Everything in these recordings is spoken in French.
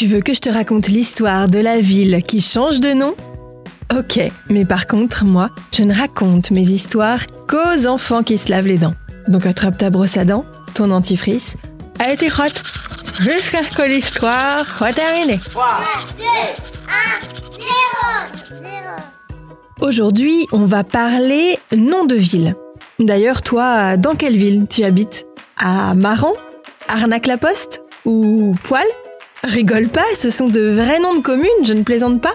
Tu veux que je te raconte l'histoire de la ville qui change de nom? Ok, mais par contre, moi, je ne raconte mes histoires qu'aux enfants qui se lavent les dents. Donc attrape ta brosse à dents, ton dentifrice, allez t'y crotte, jusqu'à ce que l'histoire soit terminée. 3, 2, 1, 0, 0. Aujourd'hui, on va parler nom de ville. D'ailleurs, toi, dans quelle ville tu habites? À Maran Arnaque-la-Poste Ou Poil? Rigole pas, ce sont de vrais noms de communes, je ne plaisante pas.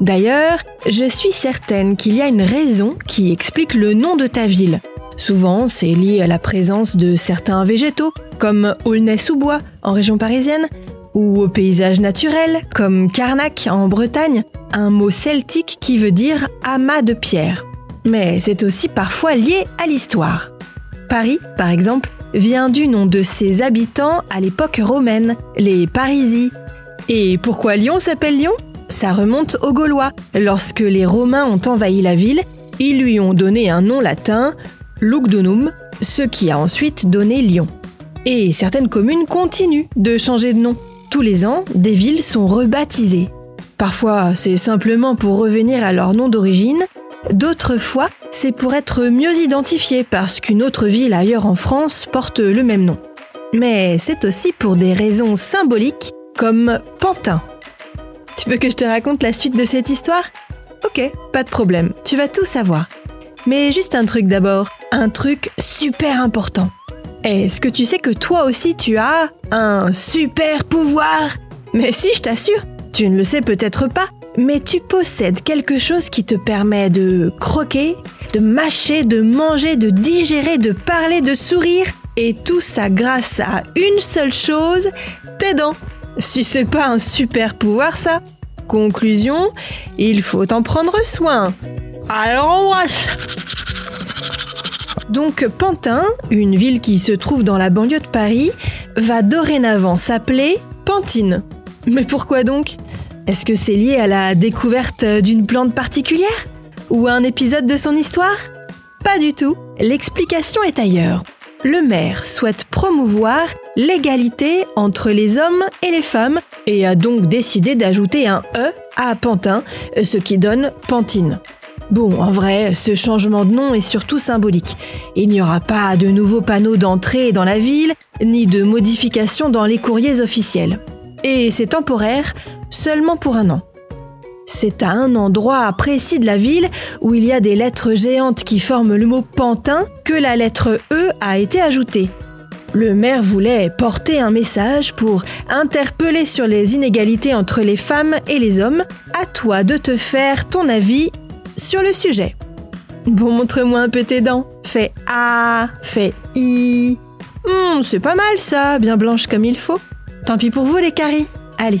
D'ailleurs, je suis certaine qu'il y a une raison qui explique le nom de ta ville. Souvent, c'est lié à la présence de certains végétaux, comme Aulnay-sous-Bois en région parisienne, ou au paysage naturel, comme Carnac en Bretagne, un mot celtique qui veut dire amas de pierre. Mais c'est aussi parfois lié à l'histoire. Paris, par exemple, vient du nom de ses habitants à l'époque romaine, les Parisi. Et pourquoi Lyon s'appelle Lyon? Ça remonte aux Gaulois. Lorsque les Romains ont envahi la ville, ils lui ont donné un nom latin, Lugdunum, ce qui a ensuite donné Lyon. Et certaines communes continuent de changer de nom. Tous les ans, des villes sont rebaptisées. Parfois, c'est simplement pour revenir à leur nom d'origine, d'autres fois, c'est pour être mieux identifié parce qu'une autre ville ailleurs en France porte le même nom. Mais c'est aussi pour des raisons symboliques comme Pantin. Tu veux que je te raconte la suite de cette histoire? Ok, pas de problème, tu vas tout savoir. Mais juste un truc d'abord, un truc super important. Est-ce que tu sais que toi aussi tu as un super pouvoir? Mais si, je t'assure, tu ne le sais peut-être pas, mais tu possèdes quelque chose qui te permet de croquer, de mâcher, de manger, de digérer, de parler, de sourire, et tout ça grâce à une seule chose, tes dents. Si c'est pas un super pouvoir ça Conclusion, il faut en prendre soin. Alors embrasse Donc Pantin, une ville qui se trouve dans la banlieue de Paris, va dorénavant s'appeler Pantine. Mais pourquoi donc? Est-ce que c'est lié à la découverte d'une plante particulière Ou à un épisode de son histoire? Pas du tout. L'explication est ailleurs. Le maire souhaite promouvoir l'égalité entre les hommes et les femmes et a donc décidé d'ajouter un E à Pantin, ce qui donne Pantine. Bon, en vrai, ce changement de nom est surtout symbolique. Il n'y aura pas de nouveaux panneaux d'entrée dans la ville, ni de modifications dans les courriers officiels. Et c'est temporaire, seulement pour un an. C'est à un endroit précis de la ville où il y a des lettres géantes qui forment le mot Pantin que la lettre E a été ajoutée. Le maire voulait porter un message pour interpeller sur les inégalités entre les femmes et les hommes. À toi de te faire ton avis sur le sujet. Bon, montre-moi un peu tes dents. Fais A, fais I. Hmm, c'est pas mal ça, bien blanche comme il faut. Tant pis pour vous les caries. Allez,